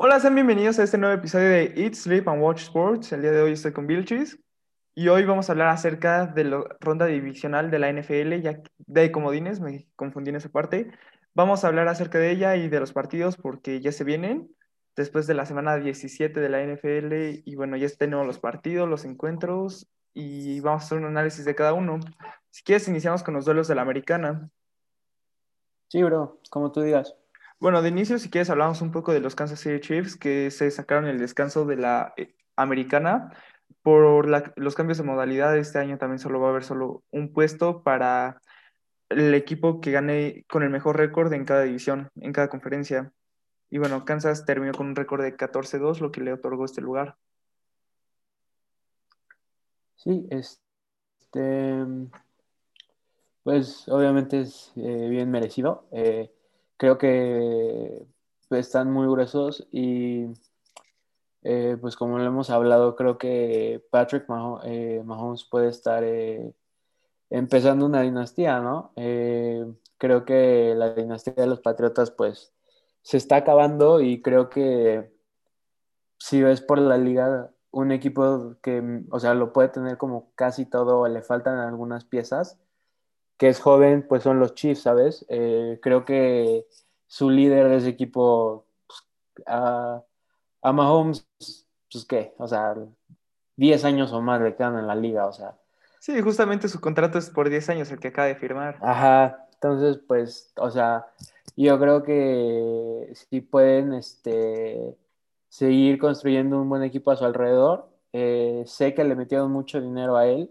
Hola, sean bienvenidos a este nuevo episodio de Eat, Sleep and Watch Sports. El día de hoy estoy con Vilchis y hoy vamos a hablar acerca de la ronda divisional de la NFL, ya de comodines, me confundí en esa parte. Vamos a hablar acerca de ella y de los partidos porque ya se vienen después de la semana 17 de la NFL y bueno, ya tenemos los partidos, los encuentros y vamos a hacer un análisis de cada uno. Si quieres, iniciamos con los duelos de la americana. Sí, bro, como tú digas. Bueno, de inicio, si quieres, hablamos un poco de los Kansas City Chiefs que se sacaron el descanso de la eh, americana. Por los cambios de modalidad, este año también solo va a haber solo un puesto para el equipo que gane con el mejor récord en cada división, en cada conferencia. Y bueno, Kansas terminó con un récord de 14-2, lo que le otorgó este lugar. Sí, este, pues obviamente es eh, bien merecido. Eh, creo que están muy gruesos y eh, pues como lo hemos hablado, creo que Patrick Maho- eh, Mahomes puede estar eh, empezando una dinastía, ¿no? Eh, creo que la dinastía de los Patriotas pues se está acabando y creo que si ves por la liga, un equipo que, o sea, lo puede tener como casi todo, le faltan algunas piezas, que es joven, pues son los Chiefs, ¿sabes? Eh, creo que su líder de ese equipo, pues, a, a Mahomes, pues qué, o sea, 10 años o más le quedan en la liga, o sea, Sí, justamente su contrato es por 10 años, el que acaba de firmar. ajá, entonces, pues, o sea, yo creo que si pueden, este seguir construyendo un buen equipo a su alrededor. Eh, sé que le metieron mucho dinero a él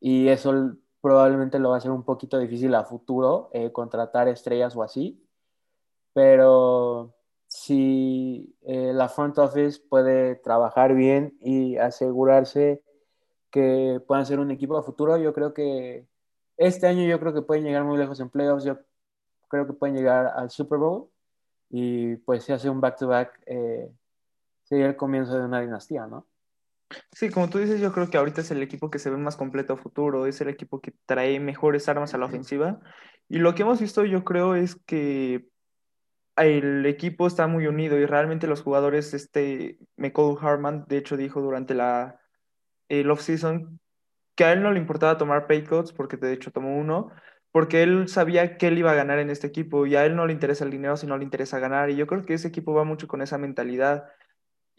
y eso probablemente lo va a hacer un poquito difícil a futuro, eh, contratar estrellas o así, pero si eh, la front office puede trabajar bien y asegurarse que puedan ser un equipo a futuro, yo creo que este año yo creo que pueden llegar muy lejos en playoffs, yo creo que pueden llegar al Super Bowl y pues si hace un back-to-back eh, sería el comienzo de una dinastía, ¿no? Sí, como tú dices, yo creo que ahorita es el equipo que se ve más completo a futuro, es el equipo que trae mejores armas a la ofensiva. Y lo que hemos visto, yo creo, es que el equipo está muy unido y realmente los jugadores, este, McCall Harman, de hecho, dijo durante la el off-season que a él no le importaba tomar pay cuts, porque de hecho tomó uno, porque él sabía que él iba a ganar en este equipo y a él no le interesa el dinero, sino le interesa ganar. Y yo creo que ese equipo va mucho con esa mentalidad.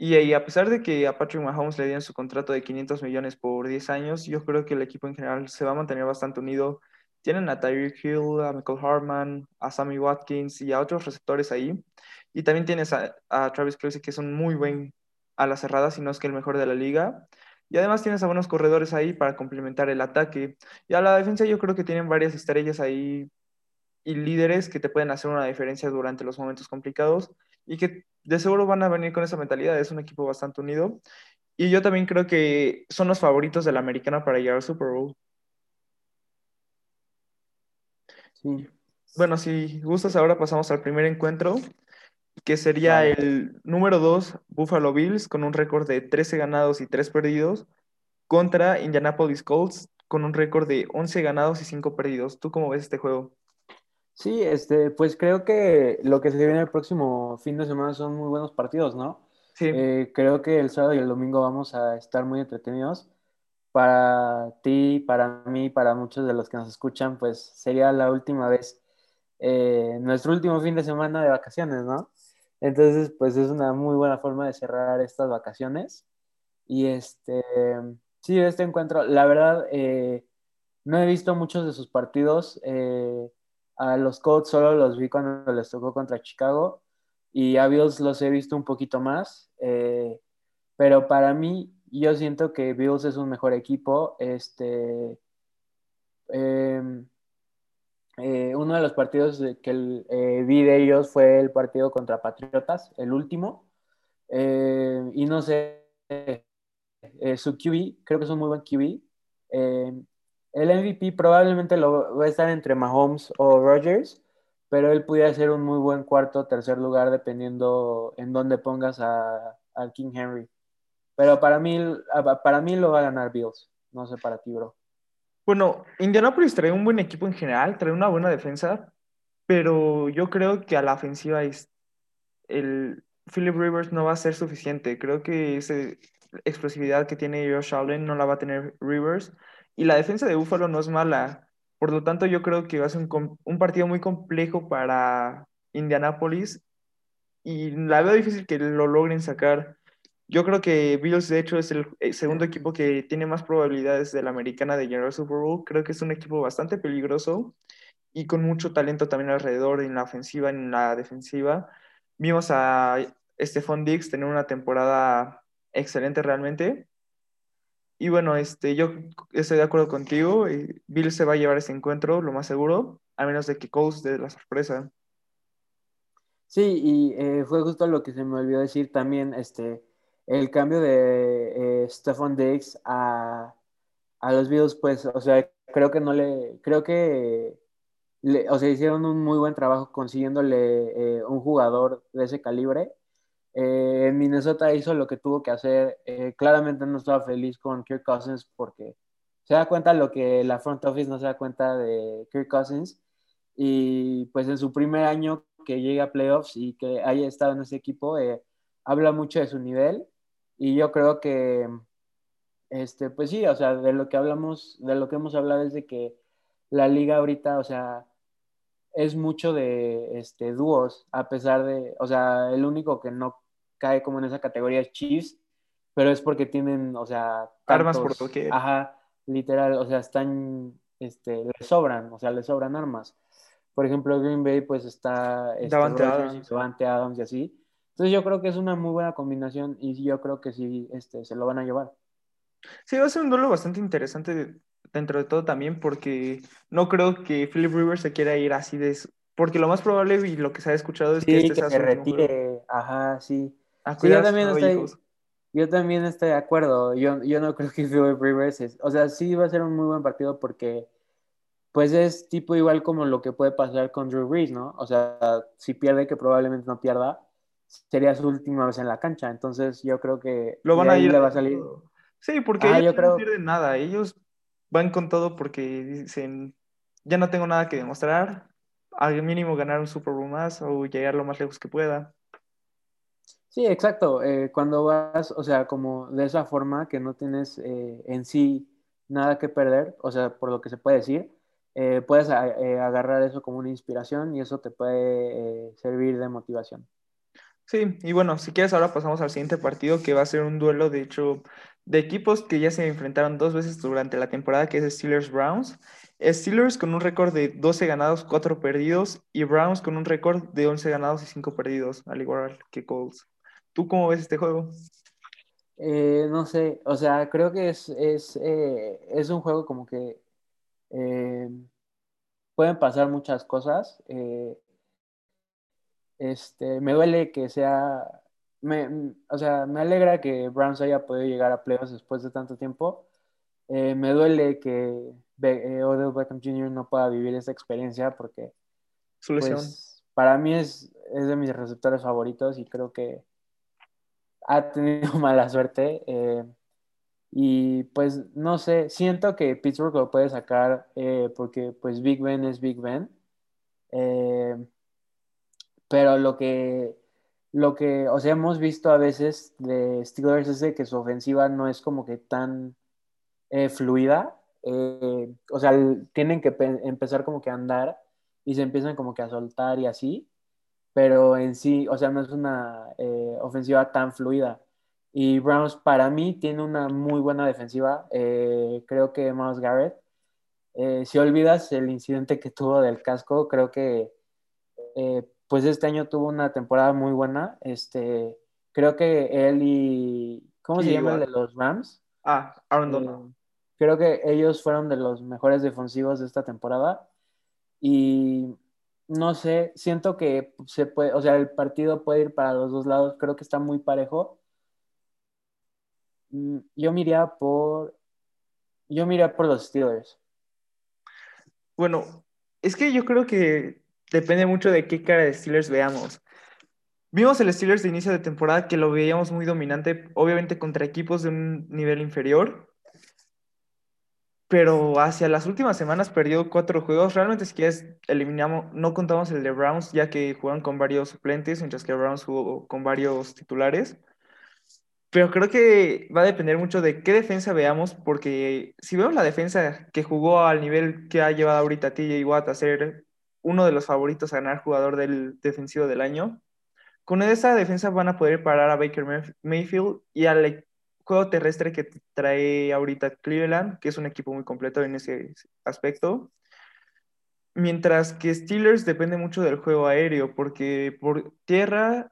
Y, y a pesar de que a Patrick Mahomes le dieron su contrato de 500 millones por 10 años, yo creo que el equipo en general se va a mantener bastante unido. Tienen a Tyreek Hill, a Michael Hartman, a Sammy Watkins y a otros receptores ahí. Y también tienes a, Travis Kelce, que es un muy buen a la cerrada, si no es que el mejor de la liga. Y además tienes a buenos corredores ahí para complementar el ataque. Y a la defensa yo creo que tienen varias estrellas ahí y líderes que te pueden hacer una diferencia durante los momentos complicados y que de seguro van a venir con esa mentalidad. Es un equipo bastante unido. Y yo también creo que son los favoritos de la americana para llegar al Super Bowl. Sí. Bueno, si gustas, ahora pasamos al primer encuentro, que sería Vale. el número 2, Buffalo Bills, con un récord de 13 ganados y 3 perdidos, contra Indianapolis Colts, con un récord de 11 ganados y 5 perdidos. ¿Tú cómo ves este juego? Sí, este, pues creo que lo que se viene el próximo fin de semana son muy buenos partidos, ¿no? Sí, Eh, creo que el sábado y el domingo vamos a estar muy entretenidos. Para ti, para mí, para muchos de los que nos escuchan, pues sería la última vez, eh, nuestro último fin de semana de vacaciones, ¿no? Entonces, pues es una muy buena forma de cerrar estas vacaciones. Y este, sí, este encuentro, la verdad, eh, no he visto muchos de sus partidos. eh, a los Colts solo los vi cuando les tocó contra Chicago y a Bills los he visto un poquito más. eh, pero para mí, yo siento que Bills es un mejor equipo. Este, eh, eh, uno de los partidos que eh, vi de ellos fue el partido contra Patriotas, el último. Eh, y no sé, su QB, creo que es un muy buen QB. El MVP probablemente lo va a estar entre Mahomes o Rodgers, pero él pudiera ser un muy buen cuarto o tercer lugar dependiendo en dónde pongas a, King Henry. Pero para mí, para mí lo va a ganar Bills. No sé para ti, bro. Bueno, Indianapolis trae un buen equipo en general, trae una buena defensa, pero yo creo que a la ofensiva el, Philip Rivers no va a ser suficiente. Creo que esa explosividad que tiene Josh Allen no la va a tener Rivers. Y la defensa de Buffalo no es mala. Por lo tanto, yo creo que va a ser un, partido muy complejo para Indianapolis. Y la veo difícil que lo logren sacar. Yo creo que Bills, de hecho, es el segundo equipo que tiene más probabilidades de la americana de llegar Super Bowl. Creo que es un equipo bastante peligroso y con mucho talento también alrededor en la ofensiva, en la defensiva. Vimos a Stephon Diggs tener una temporada excelente realmente. Y bueno, este, yo estoy de acuerdo contigo. Bill se va a llevar ese encuentro, lo más seguro, a menos de que Coles dé la sorpresa. Sí, y eh, fue justo lo que se me olvidó decir también, este, el cambio de eh, Stephon Diggs a, a, los Bills, pues, o sea, creo que no le, creo que, le, o sea, hicieron un muy buen trabajo consiguiéndole eh, un jugador de ese calibre. Eh, en Minnesota hizo lo que tuvo que hacer. Eh, claramente no estaba feliz con Kirk Cousins porque se da cuenta lo que la front office no se da cuenta de Kirk Cousins. Y pues en su primer año que llega a playoffs y que haya estado en ese equipo, habla mucho de su nivel y yo creo que, este, pues sí, o sea, de lo que hablamos, de lo que hemos hablado es de que la liga ahorita, o sea, es mucho de este, dúos, a pesar de, o sea, el único que no cae como en esa categoría Chiefs, pero es porque tienen, o sea, armas por toque. Ajá, literal, o sea, están, este, le sobran, o sea, le sobran armas. Por ejemplo, Green Bay, pues está este, Davante Adams. Adams y así. Entonces yo creo que es una muy buena combinación y yo creo que sí este, se lo van a llevar. Sí, va a ser un duelo bastante interesante dentro de todo también porque no creo que Philip Rivers se quiera ir así de... Porque lo más probable y lo que se ha escuchado es que este que se retire. Ajá, sí. Yo, también estoy, yo también estoy de acuerdo. Yo, yo no creo que Philip Rivers es... O sea, sí va a ser un muy buen partido porque pues es tipo igual como lo que puede pasar con Drew Brees, ¿no? O sea, si pierde, que probablemente no pierda, sería su última vez en la cancha. Entonces yo creo que lo van a ir le va a salir. Sí, porque ah, ellos no pierden nada. Ellos van con todo porque dicen, ya no tengo nada que demostrar. Al mínimo ganar un Super Bowl más o llegar lo más lejos que pueda. Sí, exacto. Eh, cuando vas, o sea, como de esa forma que no tienes eh, en sí nada que perder, o sea, por lo que se puede decir, eh, puedes agarrar eso como una inspiración y eso te puede servir de motivación. Sí, y bueno, si quieres ahora pasamos al siguiente partido que va a ser un duelo, de hecho, de equipos que ya se enfrentaron dos veces durante la temporada, que es Steelers Browns. Steelers con un récord de 12 ganados, 4 perdidos, y Browns con un récord de 11 ganados y 5 perdidos, al igual que Colts. ¿Tú cómo ves este juego? Eh, no sé, o sea, creo que es, es, eh, es un juego como que eh, pueden pasar muchas cosas. Este, me duele que sea, me, o sea, me alegra que Browns haya podido llegar a playoffs después de tanto tiempo. Me duele que eh, Odell Beckham Jr. no pueda vivir esa experiencia porque pues, para mí es, es, de mis receptores favoritos y creo que ha tenido mala suerte. Eh, y pues no sé, siento que Pittsburgh lo puede sacar porque pues Big Ben es Big Ben. Pero lo que, lo que, o sea, hemos visto a veces de Steelers es de que su ofensiva no es como que tan eh, fluida. Eh, o sea, tienen que empezar como que a andar y se empiezan como que a soltar y así. Pero en sí, o sea, no es una eh, ofensiva tan fluida. Y Browns para mí tiene una muy buena defensiva. creo que Miles Garrett, si olvidas el incidente que tuvo del casco, creo que pues este año tuvo una temporada muy buena. Este, creo que él y. ¿Cómo se llama el de los Rams? Ah, Aaron eh, Donald. creo que ellos fueron de los mejores defensivos de esta temporada. Y no sé, siento que se puede, o sea, el partido puede ir para los dos lados. Creo que está muy parejo. Mm, yo miraría por. Yo miraría por los Steelers. Bueno, es que yo creo que depende mucho de qué cara de Steelers veamos. Vimos el Steelers de inicio de temporada que lo veíamos muy dominante, obviamente contra equipos de un nivel inferior, pero hacia las últimas semanas perdió cuatro juegos. Realmente si quieres eliminamos, no contamos el de Browns, ya que jugaron con varios suplentes, mientras que Browns jugó con varios titulares. Pero creo que va a depender mucho de qué defensa veamos, porque si vemos la defensa que jugó al nivel que ha llevado ahorita TJ Watt a ser uno de los favoritos a ganar jugador del defensivo del año, con esa defensa van a poder parar a Baker Mayfield y al juego terrestre que trae ahorita Cleveland, que es un equipo muy completo en ese aspecto. Mientras que Steelers depende mucho del juego aéreo, porque por tierra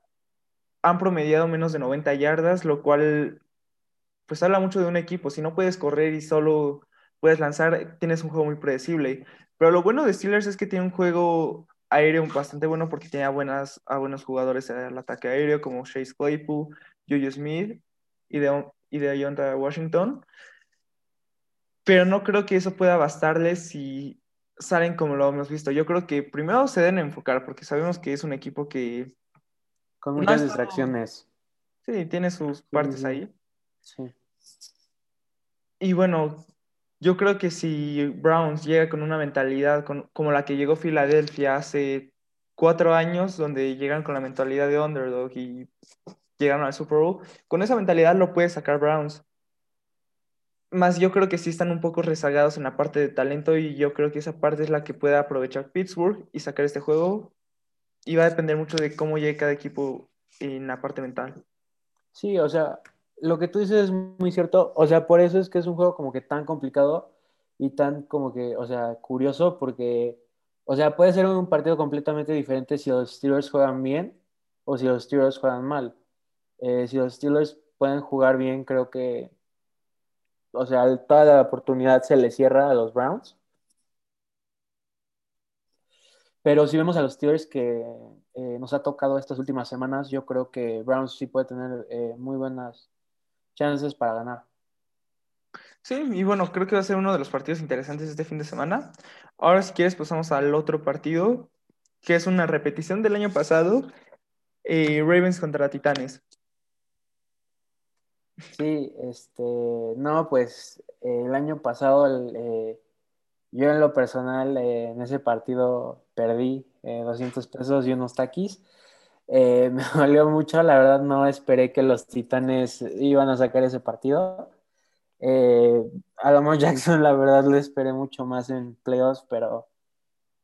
han promediado menos de 90 yardas, lo cual pues habla mucho de un equipo. Si no puedes correr y solo puedes lanzar, tienes un juego muy predecible. Pero lo bueno de Steelers es que tiene un juego aéreo bastante bueno porque tiene a, buenas, a buenos jugadores al ataque aéreo como Chase Claypool, Juju Smith y de, y de Washington. Pero no creo que eso pueda bastarles si salen como lo hemos visto. Yo creo que primero se deben enfocar porque sabemos que es un equipo que con muchas distracciones. Sí, tiene sus partes ahí. Sí. Y bueno, yo creo que si Browns llega con una mentalidad como la que llegó Filadelfia hace cuatro años, donde llegan con la mentalidad de underdog y llegaron al Super Bowl, con esa mentalidad lo puede sacar Browns. Más yo creo que sí están un poco rezagados en la parte de talento y yo creo que esa parte es la que puede aprovechar Pittsburgh y sacar este juego y va a depender mucho de cómo llegue cada equipo en la parte mental. Sí, o sea, lo que tú dices es muy cierto. O sea, por eso es que es un juego como que tan complicado y tan como que, o sea, curioso porque, o sea, puede ser un partido completamente diferente si los Steelers juegan bien o si los Steelers juegan mal. Eh, si los Steelers pueden jugar bien, creo que, o sea, toda la oportunidad se le cierra a los Browns. Pero si vemos a los Steelers que eh, nos ha tocado estas últimas semanas, yo creo que Browns sí puede tener eh, muy buenas chances para ganar. Sí, y bueno, creo que va a ser uno de los partidos interesantes este fin de semana. Ahora, si quieres, pasamos al otro partido, que es una repetición del año pasado, Ravens contra Titanes. Sí, este, no, pues el año pasado yo en lo personal en ese partido perdí 200 eh, pesos y unos taquis. Eh, me dolió mucho, la verdad no esperé que los Titanes iban a sacar ese partido. Eh, a Lamar Jackson la verdad le esperé mucho más en playoffs, pero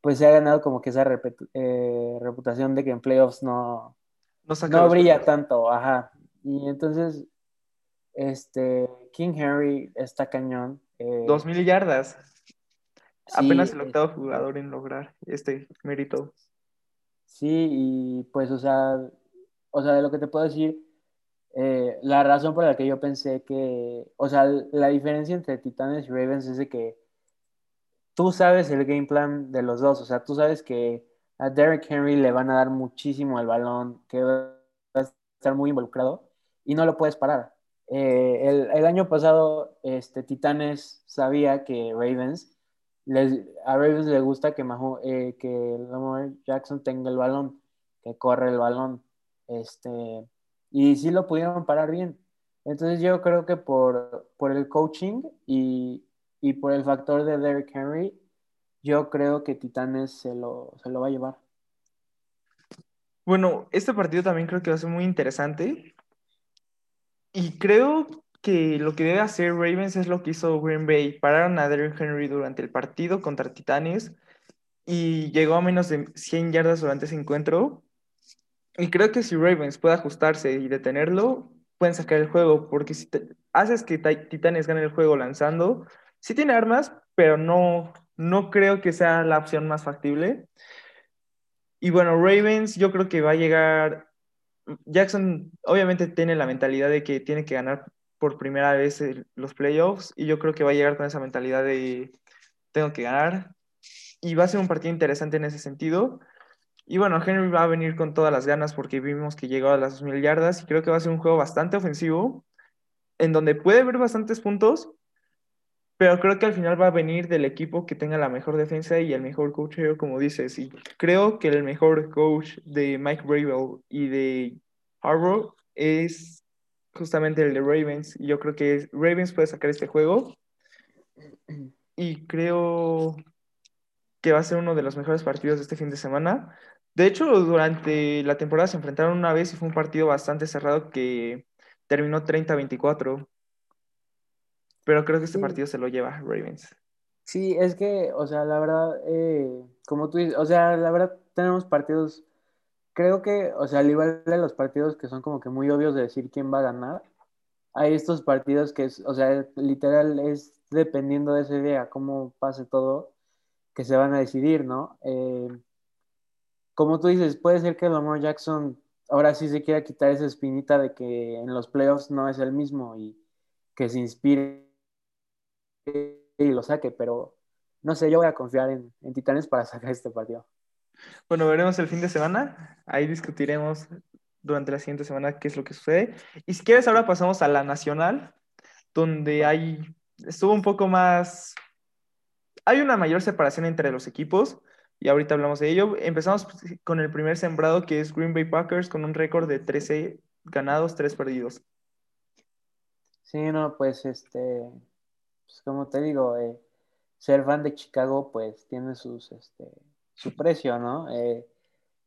pues se ha ganado como que esa reputación de que en playoffs no, no, brilla tanto, ajá. Y entonces, este, King Henry está cañón. Dos mil yardas. Apenas el octavo jugador en lograr este mérito. Sí, y pues, o sea, o sea, de lo que te puedo decir, eh, la razón por la que yo pensé que, o sea, la diferencia entre Titanes y Ravens es de que tú sabes el game plan de los dos, o sea, tú sabes que a Derrick Henry le van a dar muchísimo el balón, que va a estar muy involucrado y no lo puedes parar. Eh, el, año pasado, este, Titanes sabía que Ravens a Ravens le gusta que, eh, que Lamar Jackson tenga el balón, que corre el balón. Este, y sí lo pudieron parar bien. Entonces yo creo que por, por el coaching y, y, por el factor de Derrick Henry, yo creo que Titanes se lo, se lo va a llevar. Bueno, este partido también creo que va a ser muy interesante. Y creo que lo que debe hacer Ravens es lo que hizo Green Bay. Pararon a Derrick Henry durante el partido contra Titanes y llegó a menos de 100 yardas durante ese encuentro. Y creo que si Ravens puede ajustarse y detenerlo, pueden sacar el juego, porque si haces que Titanes gane el juego lanzando, sí tiene armas, pero no, no creo que sea la opción más factible. Y bueno, Ravens yo creo que va a llegar Jackson obviamente tiene la mentalidad de que tiene que ganar por primera vez los playoffs y yo creo que va a llegar con esa mentalidad de tengo que ganar y va a ser un partido interesante en ese sentido. Y bueno, Henry va a venir con todas las ganas porque vimos que llegó a las 2.000 yardas y creo que va a ser un juego bastante ofensivo en donde puede haber bastantes puntos, pero creo que al final va a venir del equipo que tenga la mejor defensa y el mejor coach, como dices. Y creo que el mejor coach de Mike Bravel y de Harbaugh es justamente el de Ravens. Yo creo que Ravens puede sacar este juego. y creo que va a ser uno de los mejores partidos de este fin de semana. De hecho, durante la temporada se enfrentaron una vez y fue un partido bastante cerrado que terminó 30-24. Pero creo que este Sí. partido se lo lleva Ravens. Sí, es que, o sea, la verdad, eh, como tú dices, o sea, la verdad tenemos partidos, creo que, o sea, al igual de los partidos que son como que muy obvios de decir quién va a ganar, hay estos partidos que es, o sea, literal es dependiendo de ese día, cómo pase todo, que se van a decidir, ¿no? Eh, como tú dices, puede ser que Lamar Jackson ahora sí se quiera quitar esa espinita de que en los playoffs no es el mismo y que se inspire y lo saque, pero no sé, yo voy a confiar en, en Titanes para sacar este partido. Bueno, veremos el fin de semana. Ahí discutiremos durante la siguiente semana qué es lo que sucede. Y si quieres, ahora pasamos a la nacional, donde hay, estuvo un poco más, hay una mayor separación entre los equipos. Y ahorita hablamos de ello. Empezamos con el primer sembrado, que es Green Bay Packers, con un récord de 13 ganados, 3 perdidos. Sí, no, pues este, pues como te digo, eh, ser fan de Chicago pues tiene sus, este, su precio, ¿no? Eh,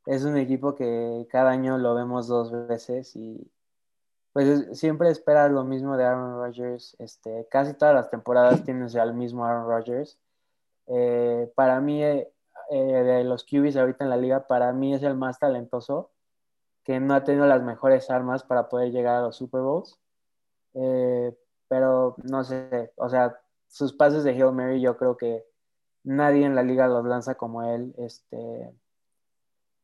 es un equipo que cada año lo vemos dos veces y pues siempre esperas lo mismo de Aaron Rodgers. Este, casi todas las temporadas tienes al mismo Aaron Rodgers. Eh, para mí, de los QBs ahorita en la liga, para mí es el más talentoso, que no ha tenido las mejores armas para poder llegar a los Super Bowls. Eh, pero no sé, o sea, sus pases de Hail Mary yo creo que nadie en la liga los lanza como él. Este,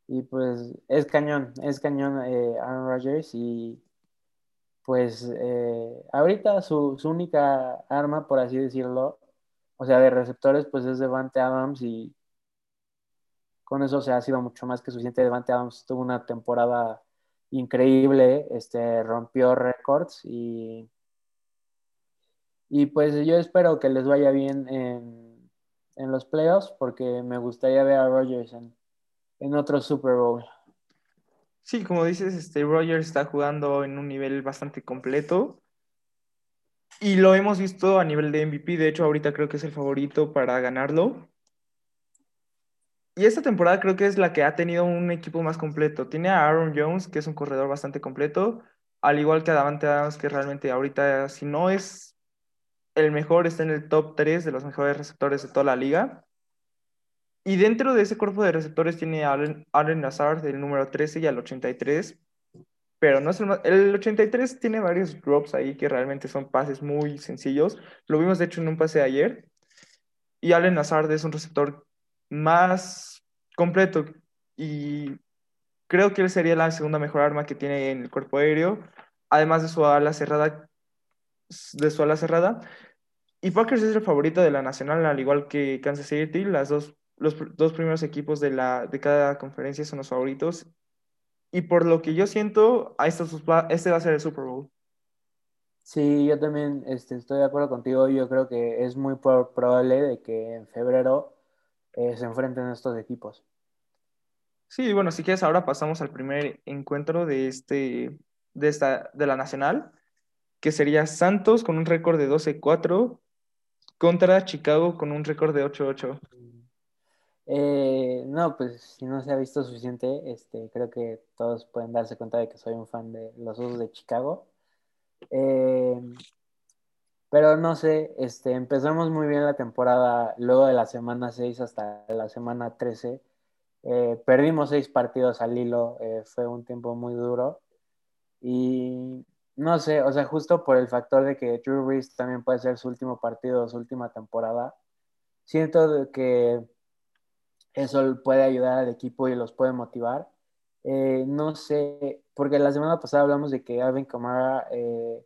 y pues es cañón, es cañón eh, Aaron Rodgers y pues eh, ahorita su, su, única arma, por así decirlo, o sea, de receptores, pues es Devante Adams y con eso se ha sido mucho más que suficiente. Devante Adams tuvo una temporada increíble, este, rompió récords y, y pues yo espero que les vaya bien en, en los playoffs porque me gustaría ver a Rodgers en, en otro Super Bowl. Sí, como dices, este Rogers está jugando en un nivel bastante completo. Y lo hemos visto a nivel de MVP. De hecho, ahorita creo que es el favorito para ganarlo. Y esta temporada creo que es la que ha tenido un equipo más completo. Tiene a Aaron Jones, que es un corredor bastante completo, al igual que a Davante Adams, que realmente ahorita, si no es el mejor, está en el top 3 de los mejores receptores de toda la liga. Y dentro de ese cuerpo de receptores tiene a Allen, Allen Lazard del número 13 y al 83, pero no es el, más, el 83 tiene varios drops ahí que realmente son pases muy sencillos. Lo vimos de hecho en un pase de ayer. Y Allen Lazard es un receptor más completo y creo que él sería la segunda mejor arma que tiene en el cuerpo aéreo, además de su ala cerrada, de su ala cerrada. Y Packers es el favorito de la nacional, al igual que Kansas City, las dos los dos primeros equipos de, la, de cada conferencia son los favoritos. Y por lo que yo siento, este va a ser el Super Bowl. Sí, yo también este, estoy de acuerdo contigo. Yo creo que es muy probable de que en febrero eh, se enfrenten estos equipos. Sí, bueno, si quieres, ahora pasamos al primer encuentro de, este, de, esta, de la Nacional, que sería Santos con un récord de 12-4 contra Chicago con un récord de 8-8. Eh, no, pues si no se ha visto suficiente, este, creo que todos pueden darse cuenta de que soy un fan de los Osos de Chicago. Eh, pero no sé, este, empezamos muy bien la temporada, luego de la semana 6 hasta la semana 13. Eh, perdimos seis partidos al hilo, fue un tiempo muy duro. Y no sé, o sea, justo por el factor de que Drew Brees también puede ser su último partido, su última temporada, siento que eso puede ayudar al equipo y los puede motivar. Eh, no sé, porque la semana pasada hablamos de que Alvin Kamara eh,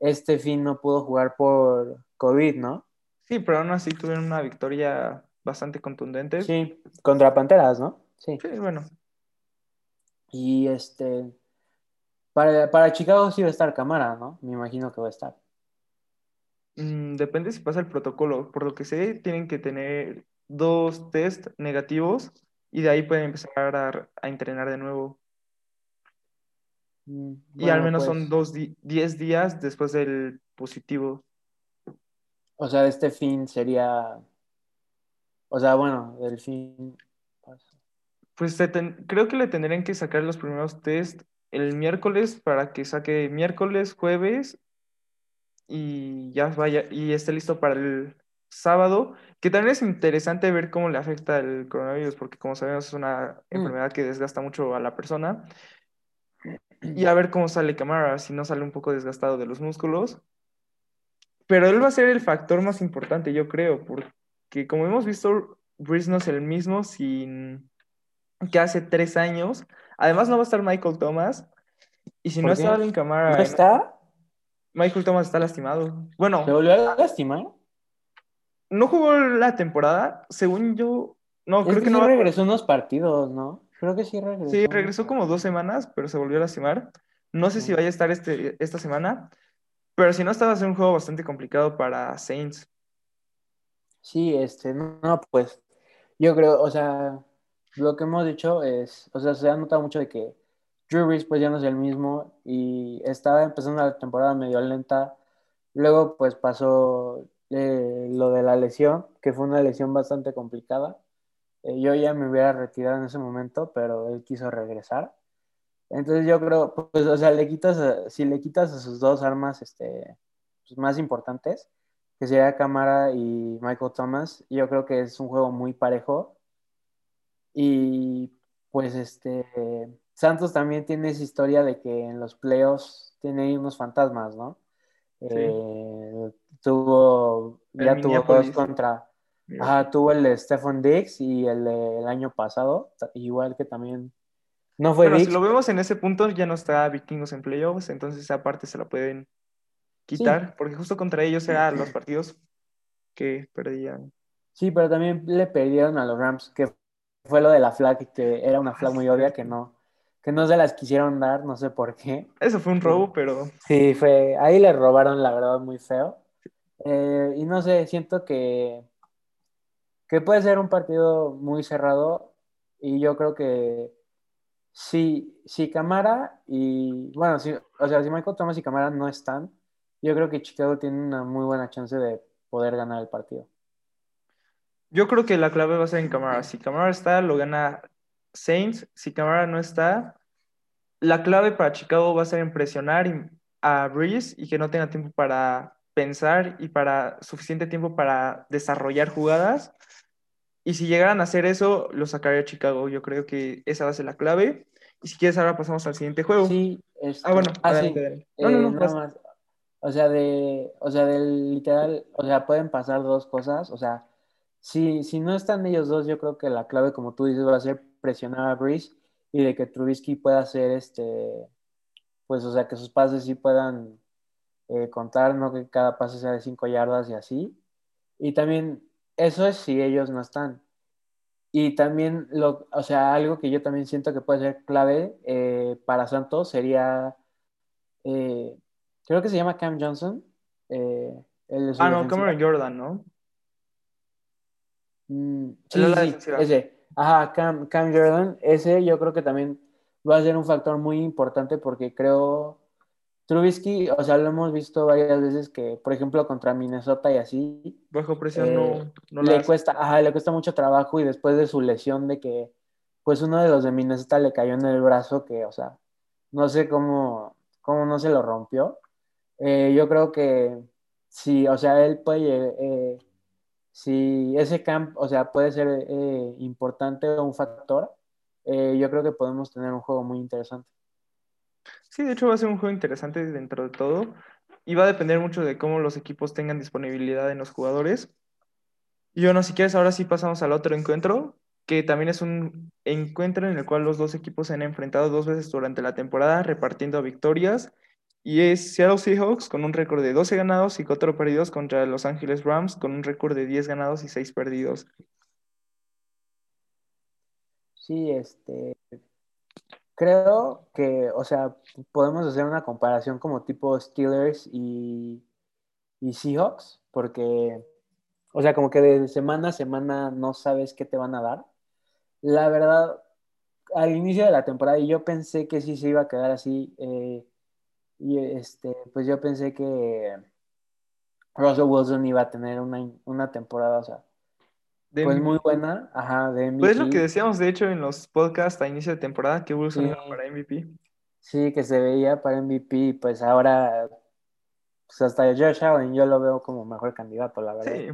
este fin no pudo jugar por COVID, ¿no? Sí, pero aún así tuvieron una victoria bastante contundente. Sí, contra Panteras, ¿no? Sí. Sí, bueno. Y este, para, para Chicago sí va a estar Kamara, ¿no? Me imagino que va a estar. Mm, depende si pasa el protocolo. Por lo que sé, tienen que tener dos test negativos y de ahí pueden empezar a, a entrenar de nuevo. Mm, y al menos pues... son dos di diez días después del positivo. O sea, este fin sería, o sea, bueno, del fin. Pues te ten- creo que le tendrían que sacar los primeros test el miércoles para que saque miércoles, jueves y ya vaya y esté listo para el sábado, que también es interesante ver cómo le afecta el coronavirus, porque como sabemos es una Mm. enfermedad que desgasta mucho a la persona, y a ver cómo sale Camara, si no sale un poco desgastado de los músculos, pero él va a ser el factor más importante, yo creo, porque como hemos visto, Breeze no es el mismo sin que hace tres años, además no va a estar Michael Thomas, y si no ¿Por qué? está Alvin Kamara, ¿No está? Michael Thomas está lastimado. ¿Se Bueno, volvió a lastimar? no jugó la temporada, según yo. No, Es creo que que no sí va a- regresó unos partidos, ¿no? Creo que sí regresó. Sí, regresó como dos semanas, pero se volvió a lastimar. No sé si Mm. vaya a estar este, esta semana, pero si no, está va a ser un juego bastante complicado para Saints. Sí, este, no, no, pues yo creo, o sea, lo que hemos dicho es, o sea, se ha notado mucho de que Drew Brees pues ya no es el mismo y estaba empezando la temporada medio lenta, luego pues pasó eh, lo de la lesión, que fue una lesión bastante complicada. Eh, yo ya me hubiera retirado en ese momento, pero él quiso regresar. Entonces yo creo, pues, o sea, le quitas, si le quitas a sus dos armas este, pues, más importantes, que sería Camara y Michael Thomas, yo creo que es un juego muy parejo. Y pues este, Santos también tiene esa historia de que en los playoffs tiene unos fantasmas, ¿no? Eh, tuvo, El ya tuvo dos contra, ajá, tuvo el de Stephen Diggs y el del año pasado, igual que también, no fue Bueno, si lo vemos en ese punto, ya no está Vikingos en playoffs, entonces esa parte se la pueden quitar, porque justo contra ellos eran los partidos que perdían. Sí, pero también le perdieron a los Rams, que fue lo de la flag, que era una flag muy obvia que no, que no se las quisieron dar, no sé por qué. Eso fue un robo, pero Sí, fue, ahí le robaron, la verdad, muy feo. Eh, y no sé, siento que, que puede ser un partido muy cerrado y yo creo que si, si Camara y, bueno, si, o sea, si Michael Thomas y Camara no están, yo creo que Chicago tiene una muy buena chance de poder ganar el partido. Yo creo que la clave va a ser en Camara. Si Camara está, lo gana Saints. Si Camara no está, la clave para Chicago va a ser en presionar a Breeze y que no tenga tiempo para pensar y para suficiente tiempo para desarrollar jugadas. Y si llegaran a hacer eso, lo sacaría Chicago. Yo creo que esa va a ser la clave. Y si quieres, ahora pasamos al siguiente juego. Sí, este, Ah, bueno, ah, adelante, sí, adelante. No, no, eh, no, nada más. O sea, de, o sea, del literal, o sea, pueden pasar dos cosas. O sea, si, si no están ellos dos, yo creo que la clave, como tú dices, va a ser presionar a Breeze y de que Trubisky pueda hacer este, pues, o sea, que sus pases sí puedan eh, contar, no que cada pase sea de cinco yardas y así. Y también, eso es si ellos no están. Y también, lo, o sea, algo que yo también siento que puede ser clave eh, para Santos sería, eh, creo que se llama Cam Johnson. él es su Ah, no. Cameron Jordan, ¿no? Mm, sí, sí, defensiva. ese. Ajá, Cam, Cam Jordan. Ese yo creo que también va a ser un factor muy importante porque creo Trubisky, o sea, lo hemos visto varias veces que, por ejemplo, contra Minnesota y así, Bajo presión eh, no, le hace. cuesta, ajá, le cuesta mucho trabajo y después de su lesión de que, pues uno de los de Minnesota le cayó en el brazo que, o sea, no sé cómo, cómo no se lo rompió. Eh, yo creo que sí, o sea, él puede, eh, si ese camp, o sea, puede ser eh, importante o un factor, eh, yo creo que podemos tener un juego muy interesante. Sí, de hecho va a ser un juego interesante dentro de todo y va a depender mucho de cómo los equipos tengan disponibilidad en los jugadores. Y bueno, si quieres, ahora sí pasamos al otro encuentro, que también es un encuentro en el cual los dos equipos se han enfrentado dos veces durante la temporada, repartiendo victorias. Y es Seattle Seahawks con un récord de 12 ganados y 4 perdidos contra Los Angeles Rams con un récord de 10 ganados y 6 perdidos. Sí, este, creo que, o sea, podemos hacer una comparación como tipo Steelers y, y Seahawks, porque, o sea, como que de semana a semana no sabes qué te van a dar. La verdad, al inicio de la temporada, y yo pensé que sí se iba a quedar así, eh, y este, pues yo pensé que, Russell Wilson iba a tener una, una temporada, o sea, De pues muy MVP. buena, ajá, de Pues es lo que MVP. decíamos, de hecho, en los podcasts a inicio de temporada, que Wilson Sí, iba para MVP. sí, que se veía para MVP, pues ahora, pues hasta Josh Allen yo lo veo como mejor candidato, la verdad. Sí,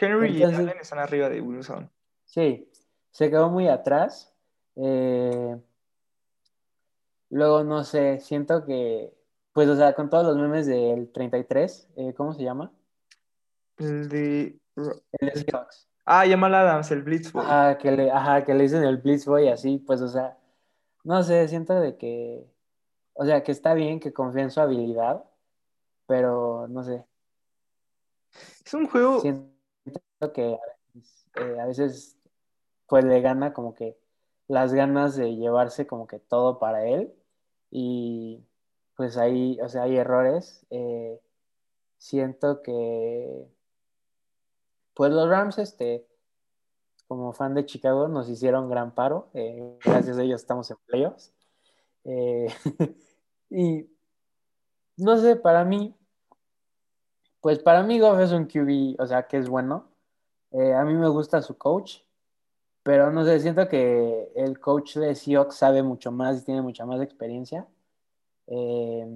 Henry y Allen están arriba de Wilson. sí, se quedó muy atrás. Eh, luego, no sé, siento que, pues, o sea, con todos los memes del 33, eh, ¿cómo se llama? El de... El de Seahawks. Ah, Jamal Adams, el Blitz Boy. Ajá, que le, ajá, que le dicen el Blitz Boy así, pues, o sea, no sé, siento de que, o sea, que está bien que confíe en su habilidad, pero no sé, Es un juego... siento que a veces, eh, a veces, pues le gana como que las ganas de llevarse como que todo para él y pues ahí, o sea, hay errores. Eh, siento que, pues los Rams, este, como fan de Chicago, nos hicieron gran paro. eh, gracias a ellos estamos en playoffs. Eh, y no sé, para mí, pues para mí Goff es un QB, o sea, que es bueno. A mí me gusta su coach, pero no sé, siento que el coach de Seahawks sabe mucho más y tiene mucha más experiencia. Eh,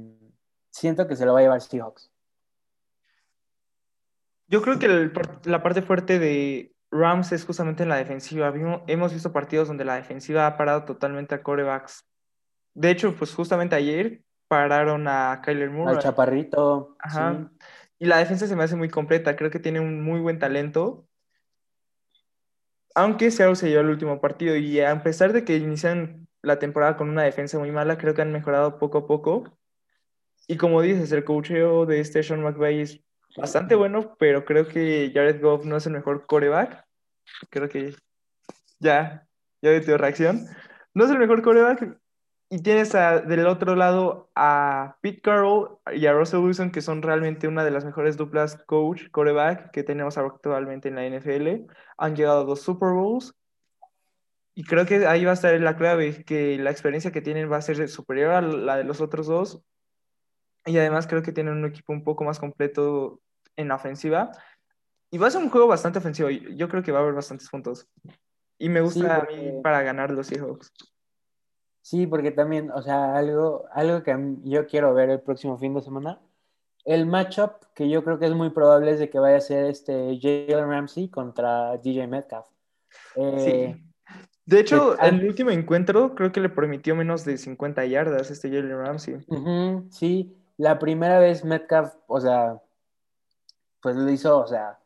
siento que se lo va a llevar Seahawks. Yo creo que el la parte fuerte de Rams es justamente en la defensiva. Vimos- hemos visto partidos donde la defensiva ha parado totalmente a corebacks. De hecho, pues justamente ayer pararon a Kyler Al Murray. Chaparrito, sí. Ajá. Y la defensa se me hace muy completa. Creo que tiene un muy buen talento. Aunque Seattle se llevó el último partido. Y a pesar de que inician la temporada con una defensa muy mala, creo que han mejorado poco a poco. Y como dices, el coacheo de este Sean McVay es bastante bueno, pero creo que Jared Goff no es el mejor coreback. Creo que ya, ya vi tu reacción. No es el mejor coreback. Y tienes del otro lado a Pete Carroll y a Russell Wilson, que son realmente una de las mejores duplas coach-coreback que tenemos actualmente en la NFL. Han llegado a dos Super Bowls. Y creo que ahí va a estar la clave, que la experiencia que tienen va a ser superior a la de los otros dos. Y además creo que tienen un equipo un poco más completo en la ofensiva. Y va a ser un juego bastante ofensivo. Yo creo que va a haber bastantes puntos. Y me Sí, gusta a mí para ganar los Seahawks. Sí, porque también, o sea, algo, algo que yo quiero ver el próximo fin de semana, el matchup que yo creo que es muy probable es de que vaya a ser este Jalen Ramsey contra DJ Metcalf. Eh, Sí. De hecho, que- el último encuentro creo que le permitió menos de 50 yardas este Jalen Ramsey. sí, la primera vez Metcalf, o sea, pues lo hizo, o sea,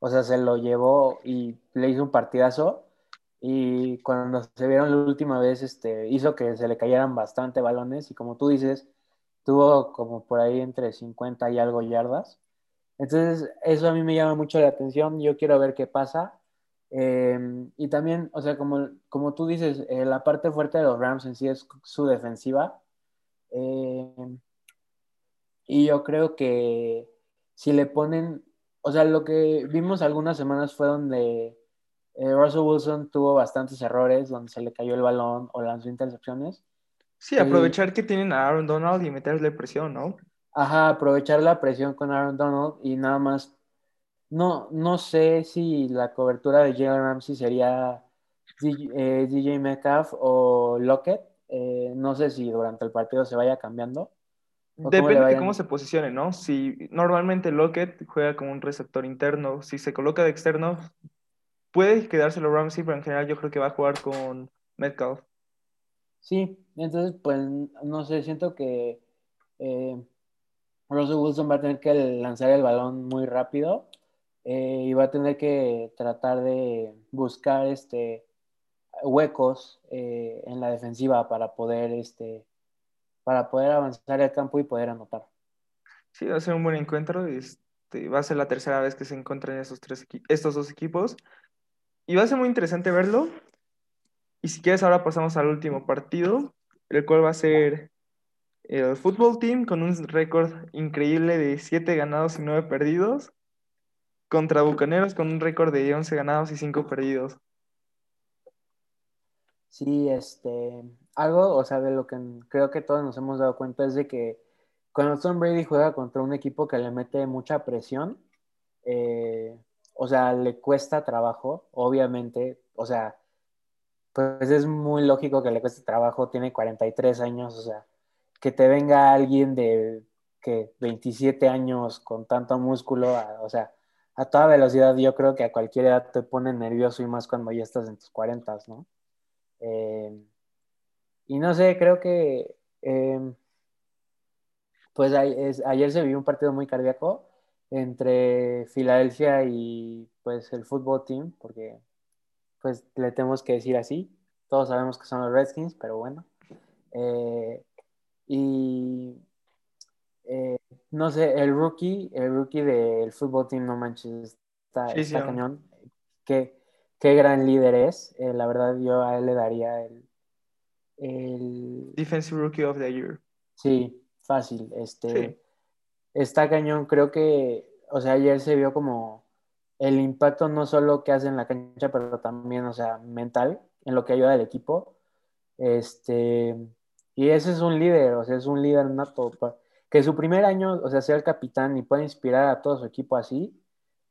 o sea, se lo llevó y le hizo un partidazo. Y cuando se vieron la última vez, este, hizo que se le cayeran bastante balones. Y como tú dices, tuvo como por ahí entre 50 y algo yardas. Entonces, eso a mí me llama mucho la atención. Yo quiero ver qué pasa. Eh, y también, o sea, como, como tú dices, eh, la parte fuerte de los Rams en sí es su defensiva. Eh, y yo creo que si le ponen, o sea, lo que vimos algunas semanas fue donde eh, Russell Wilson tuvo bastantes errores, donde se le cayó el balón o lanzó intercepciones. Sí, Y- aprovechar que tienen a Aaron Donald y meterle presión, ¿no? Ajá, aprovechar la presión con Aaron Donald y nada más. No, no sé si la cobertura de Jalen Ramsey sería DJ, eh, DJ Metcalf o Lockett. Eh, no sé si durante el partido se vaya cambiando. ¿O cómo le Depende de cómo se posicione, ¿no? Si normalmente Lockett juega como un receptor interno, si se coloca de externo, puede quedárselo Ramsey, pero en general yo creo que va a jugar con Metcalf. Sí, entonces, pues, no sé, siento que eh, Russell Wilson va a tener que lanzar el balón muy rápido eh, y va a tener que tratar de buscar este huecos eh, en la defensiva para poder este para poder avanzar el campo y poder anotar. Sí, va a ser un buen encuentro. Este, va a ser la tercera vez que se encuentran esos tres estos dos equipos. Y va a ser muy interesante verlo. Y si quieres, ahora pasamos al último partido, el cual va a ser el fútbol team con un récord increíble de 7 ganados y 9 perdidos, contra Bucaneros con un récord de 11 ganados y 5 perdidos. Sí, este, algo, o sea, de lo que creo que todos nos hemos dado cuenta es de que cuando Tom Brady juega contra un equipo que le mete mucha presión, eh, o sea, le cuesta trabajo, obviamente, o sea, pues es muy lógico que le cueste trabajo, tiene 43 años, o sea, que te venga alguien de que 27 años con tanto músculo, o sea, a toda velocidad, yo creo que a cualquier edad te pone nervioso y más cuando ya estás en tus 40, ¿no? Eh, y no sé, creo que eh, pues ayer se vio un partido muy cardíaco entre Filadelfia y pues el fútbol team, porque pues le tenemos que decir así. Todos sabemos que son los Redskins, pero bueno. Eh, y eh, no sé, el rookie, el rookie del fútbol team, no manches, está, cañón. Qué, qué, gran líder es. Eh, la verdad, yo a él le daría el, el... Defensive Rookie of the Year. Sí, fácil. Este, Está cañón, creo que, o sea, ayer se vio como el impacto no solo que hace en la cancha, pero también, o sea, mental, en lo que ayuda al equipo. Este, y ese es un líder, o sea, es un líder nato. Que su primer año, o sea, sea el capitán y pueda inspirar a todo su equipo así,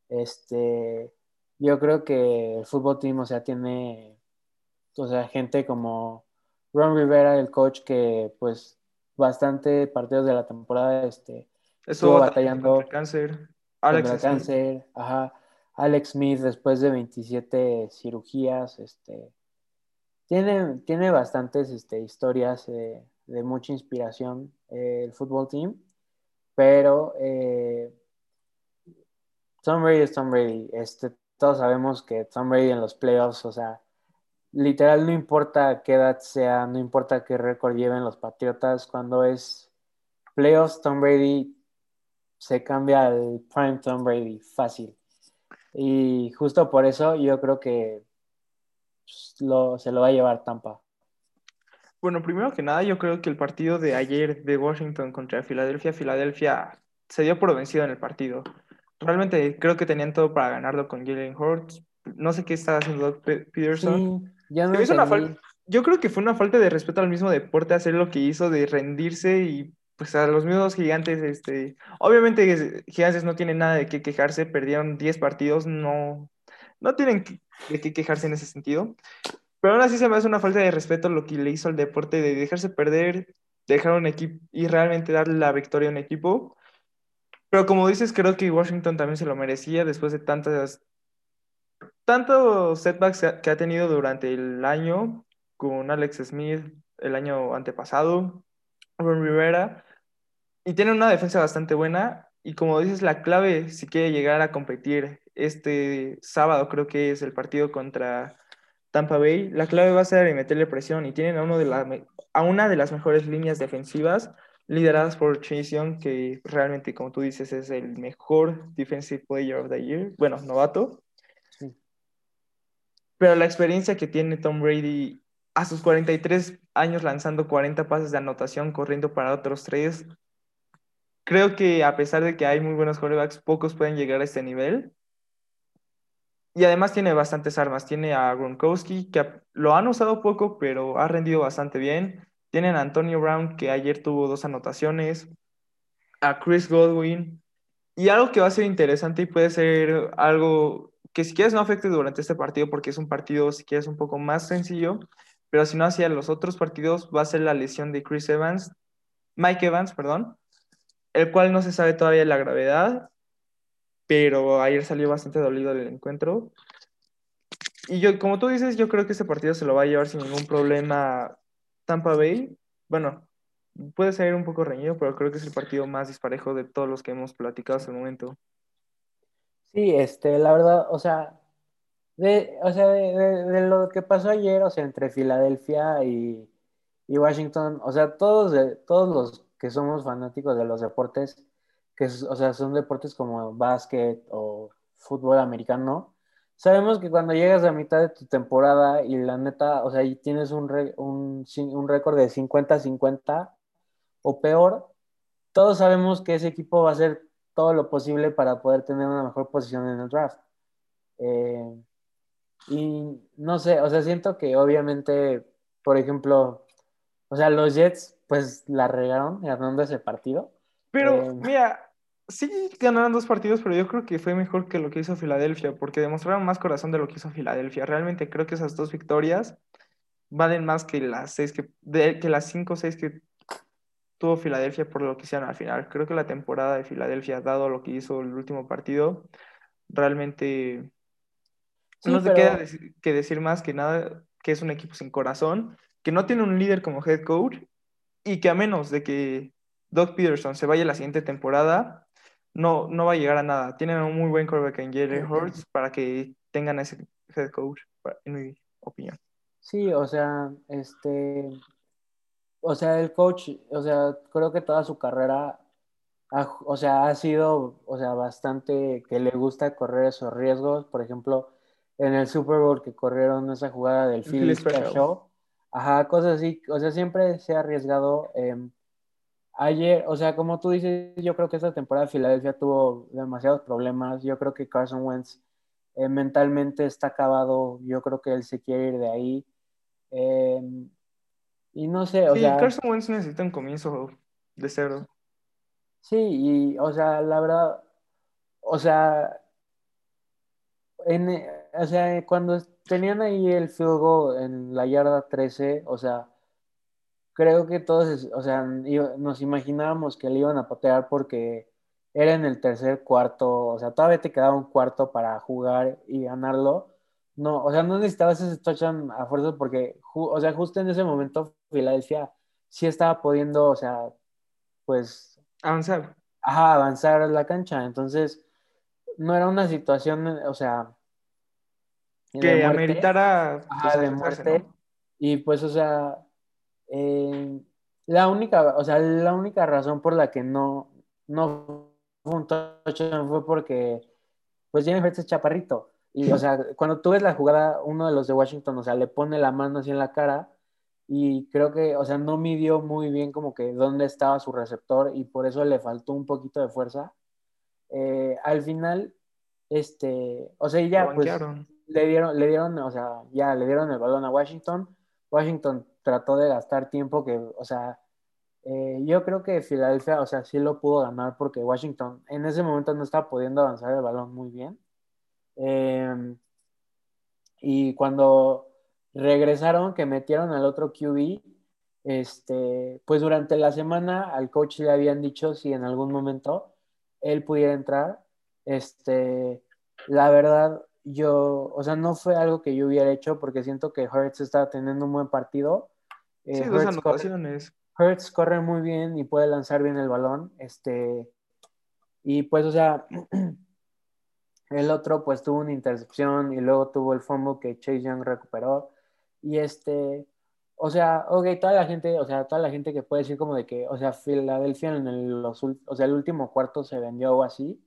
este, yo creo que el fútbol team, o sea, tiene, o sea, gente como Ron Rivera, el coach, que pues bastante partidos de la temporada, este, estuvo batallando contra el cáncer. Alex cáncer, ajá. Alex Smith después de 27 cirugías, este, tiene, tiene bastantes este, historias de mucha inspiración eh, el fútbol team, pero eh, Tom Brady es Tom Brady. Este, todos sabemos que Tom Brady en los playoffs, o sea, literal no importa qué edad sea, no importa qué récord lleven los Patriotas, cuando es playoffs, Tom Brady se cambia al prime Tom Brady, fácil. Y justo por eso yo creo que pues, se lo va a llevar Tampa. Bueno, primero que nada, yo creo que el partido de ayer de Washington contra Filadelfia, Filadelfia se dio por vencido en el partido. Realmente creo que tenían todo para ganarlo con Jalen Hurts. No sé qué estaba haciendo Peterson. ya Yo creo que fue una falta de respeto al mismo deporte hacer lo que hizo de rendirse y pues a los mismos gigantes, este, obviamente gigantes no tienen nada de qué quejarse, perdieron 10 partidos, no, no tienen de qué quejarse en ese sentido. Pero aún así se me hace una falta de respeto lo que le hizo al deporte de dejarse perder, dejar un equipo y realmente darle la victoria a un equipo. Pero como dices, creo que Washington también se lo merecía después de tantas, tantos setbacks que ha tenido durante el año con Alex Smith el año antepasado, Ron Rivera, y tiene una defensa bastante buena. Y como dices, la clave si quiere llegar a competir este sábado, creo que es el partido contra Tampa Bay, la clave va a ser meterle presión y tienen a, uno de la, a una de las mejores líneas defensivas lideradas por Chase Young, que realmente, como tú dices, es el mejor Defensive Player of the Year, bueno, novato. Pero la experiencia que tiene Tom Brady a sus 43 años lanzando 40 pases de anotación, corriendo para otros tres, creo que a pesar de que hay muy buenos quarterbacks, pocos pueden llegar a este nivel. Y además tiene bastantes armas. Tiene a Gronkowski, que lo han usado poco, pero ha rendido bastante bien. Tienen a Antonio Brown, que ayer tuvo dos anotaciones. A Chris Godwin. Y algo que va a ser interesante y puede ser algo que si quieres no afecte durante este partido, porque es un partido, si quieres, un poco más sencillo. Pero si no, hacia los otros partidos va a ser la lesión de Chris Evans, Mike Evans, perdón, el cual no se sabe todavía la gravedad pero ayer salió bastante dolido del encuentro. Y yo, como tú dices, yo creo que este partido se lo va a llevar sin ningún problema Tampa Bay. Bueno, puede ser un poco reñido, pero creo que es el partido más disparejo de todos los que hemos platicado hasta el momento. Sí, este, la verdad, o sea, de, o sea, de, lo que pasó ayer, o sea, entre Filadelfia y, y Washington, o sea, todos, todos los que somos fanáticos de los deportes, que o sea, son deportes como básquet o fútbol americano, sabemos que cuando llegas a mitad de tu temporada y la neta, o sea, y tienes un, un, un récord de 50-50 o peor, todos sabemos que ese equipo va a hacer todo lo posible para poder tener una mejor posición en el draft. Eh, y no sé, o sea, siento que obviamente, por ejemplo, o sea, los Jets pues la regaron ganando ese partido Pero, Eh, mira, sí ganaron dos partidos, pero yo creo que fue mejor que lo que hizo Filadelfia, porque demostraron más corazón de lo que hizo Filadelfia. Realmente creo que esas dos victorias valen más que las seis que, de- que las cinco o seis que tuvo Filadelfia por lo que hicieron al final. Creo que la temporada de Filadelfia, dado lo que hizo el último partido, realmente sí, no se queda pero deci- que decir más que nada que es un equipo sin corazón, que no tiene un líder como head coach y que a menos de que Doug Peterson se vaya la siguiente temporada, no, no va a llegar a nada. Tienen un muy buen quarterback en Jalen Hurts para que tengan ese head coach, en mi opinión. sí, o sea, este, o sea, el coach, o sea, creo que toda su carrera, ha- o sea, ha sido, o sea, bastante que le gusta correr esos riesgos. Por ejemplo, en el Super Bowl que corrieron esa jugada del Special. Special, ajá, cosas así, o sea, siempre se ha arriesgado. em, ayer, o sea, como tú dices, yo creo que esta temporada Filadelfia tuvo demasiados problemas. Yo creo que Carson Wentz eh, mentalmente está acabado. Yo creo que él se quiere ir de ahí. Em, y no sé, o Sí, sea, Carson Wentz necesita un comienzo de cero. sí, y, o sea, la verdad, o sea, en, eh, o sea, cuando tenían ahí el field goal en la yarda 13, o sea, creo que todos, o sea, nos imaginábamos que le iban a patear porque era en el tercer cuarto, o sea, todavía te quedaba un cuarto para jugar y ganarlo. No, o sea, no necesitabas ese touchdown a fuerza porque, o sea, justo en ese momento Filadelfia sí estaba pudiendo, o sea, pues, Avanzar. ajá, avanzar la cancha. Entonces, no era una situación, o sea, de Que muerte. ameritara Ajá, de muerte. ¿no? Y pues, o sea, eh, la única, o sea, la única razón por la que no, no fue un touchdown fue porque, pues, Jalen es chaparrito. Y, o sea, cuando tú ves la jugada, uno de los de Washington, o sea, le pone la mano así en la cara y creo que, o sea, no midió muy bien como que dónde estaba su receptor y por eso le faltó un poquito de fuerza. Eh, al final, este, o sea, ya, pues, le dieron, le dieron, o sea, ya le dieron el balón a Washington. Washington trató de gastar tiempo que, o sea, eh, yo creo que Filadelfia, o sea, sí lo pudo ganar porque Washington en ese momento no estaba pudiendo avanzar el balón muy bien. Eh, y cuando regresaron, que metieron al otro QB, este, pues durante la semana al coach le habían dicho si en algún momento él pudiera entrar. Este, la verdad, yo, o sea, no fue algo que yo hubiera hecho porque siento que Hurts estaba teniendo un buen partido. Eh, Sí, dos corre, anotaciones. Hurts corre muy bien y puede lanzar bien el balón. Este, y pues, o sea, el otro pues tuvo una intercepción y luego tuvo el fumble que Chase Young recuperó. Y este, o sea, ok, toda la gente, o sea, toda la gente que puede decir como de que, o sea, Filadelfia en el, los, o sea, el último cuarto se vendió o así.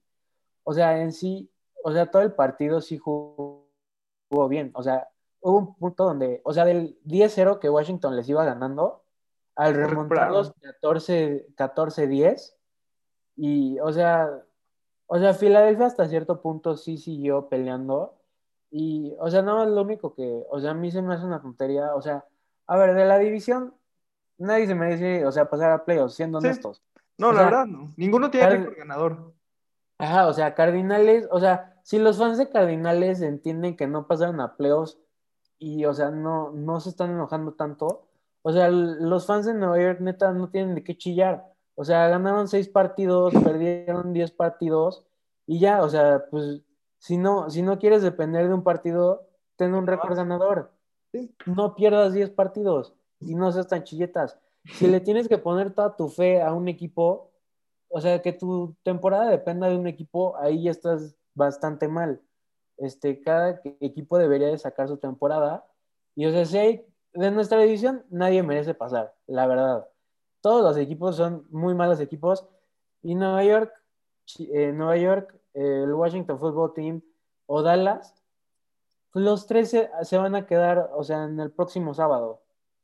O sea, en sí, o sea, todo el partido sí jugó, jugó bien. O sea, hubo un punto donde, o sea, del 10-0 que Washington les iba ganando, al remontar los 14 14-10, y, o sea, o sea, Filadelfia hasta cierto punto sí siguió peleando. Y, o sea, no es lo único que, o sea, a mí se me hace una tontería. O sea, a ver, de la división, nadie se merece, o sea, pasar a playoffs, siendo Sí. honestos. No, O la sea, verdad, no. Ninguno tiene récord ganador. Ajá, o sea, Cardinales, o sea, si los fans de Cardinales entienden que no pasaron a playoffs y, o sea, no, no se están enojando tanto, o sea, los fans de Nueva York neta no tienen de qué chillar. O sea, ganaron seis partidos, perdieron diez partidos y ya, o sea, pues si no, si no quieres depender de un partido, ten un récord ganador. Sí. No pierdas diez partidos y no seas tan chilletas. Si le tienes que poner toda tu fe a un equipo, o sea, que tu temporada dependa de un equipo, ahí ya estás bastante mal. Este, cada equipo debería de sacar su temporada. Y o sea, si hay, de nuestra división, nadie merece pasar, la verdad. Todos los equipos son muy malos equipos. Y Nueva York, eh, Nueva York, eh, el Washington Football Team o Dallas, los tres se, se van a quedar, o sea, en el próximo sábado.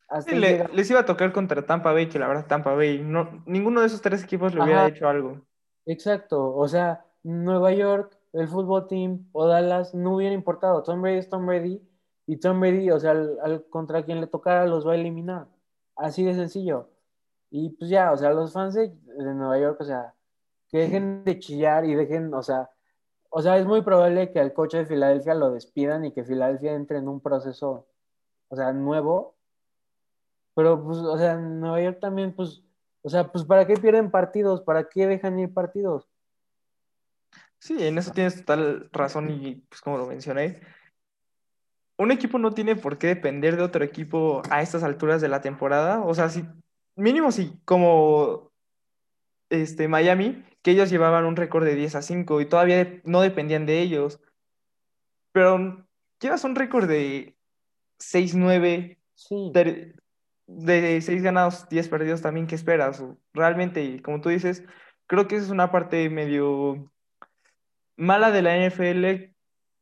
Hasta Sí, le- les iba a tocar contra Tampa Bay, que la verdad Tampa Bay, no, ninguno de esos tres equipos le hubiera hecho algo. Exacto, o sea, Nueva York, el fútbol team o Dallas no hubiera importado. Tom Brady es Tom Brady y Tom Brady, o sea, al, al- contra quien le tocara los va a eliminar. Así de sencillo. Y pues ya, o sea, los fans de, de Nueva York, o sea, que dejen de chillar y dejen, o sea, o sea, es muy probable que al coche de Filadelfia lo despidan y que Filadelfia entre en un proceso, o sea, nuevo. Pero, pues, o sea, Nueva York también, pues, o sea, pues, ¿para qué pierden partidos? ¿Para qué dejan ir partidos? Sí, en eso tienes total razón y pues como lo mencioné, un equipo no tiene por qué depender de otro equipo a estas alturas de la temporada. O sea, si mínimo si como este, Miami, que ellos llevaban un récord de 10 a 5 y todavía de- no dependían de ellos. Pero llevas un récord de 6-9, Sí, ter- de 6 ganados, 10 perdidos también, ¿qué esperas? Realmente, y como tú dices, creo que esa es una parte medio mala de la NFL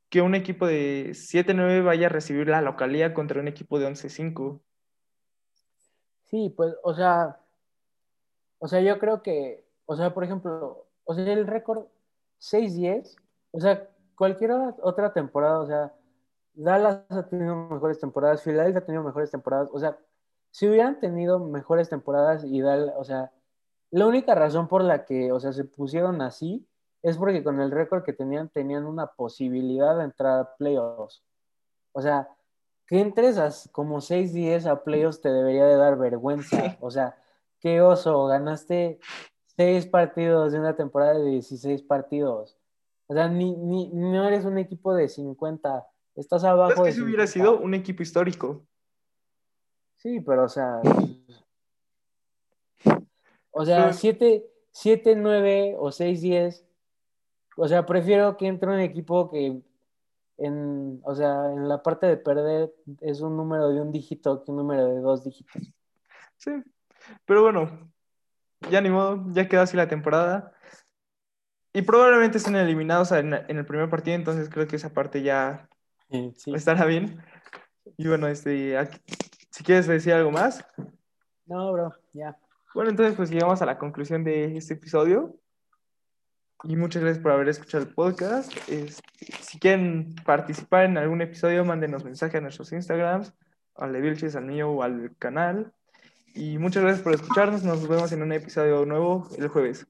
que un equipo de 7-9 vaya a recibir la localía contra un equipo de 11-5. sí, pues, o sea, o sea, yo creo que, o sea, por ejemplo, o sea, el récord 6-10, o sea, cualquier otra temporada, o sea, Dallas ha tenido mejores temporadas, Philadelphia ha tenido mejores temporadas, o sea, si hubieran tenido mejores temporadas y Dallas, o sea, la única razón por la que, o sea, se pusieron así es porque con el récord que tenían, tenían una posibilidad de entrar a playoffs. O sea, que entres a como 6-10 a playoffs te debería de dar vergüenza. O sea, qué oso, ganaste 6 partidos de una temporada de 16 partidos. O sea, ni, ni, no eres un equipo de 50, estás ¿Sabes abajo que de si hubiera 50. sido un equipo histórico? Sí, pero o sea, o sea, Pero 7, 7, 9 o 6, 10. O sea, prefiero que entre un equipo que en, o sea, en la parte de perder es un número de un dígito que un número de dos dígitos. sí, pero bueno, ya ni modo, ya quedó así la temporada. Y probablemente estén eliminados en, el primer partido, entonces creo que esa parte ya Sí. estará bien. Y bueno, este, aquí- si quieres decir algo más. No, bro, ya. Bueno, entonces pues llegamos a la conclusión de este episodio. Y muchas gracias por haber escuchado el podcast. Si quieren participar en algún episodio, mándenos mensaje a nuestros Instagrams, al de Vilches, al mío o al canal. Y muchas gracias por escucharnos. Nos vemos en un episodio nuevo el jueves.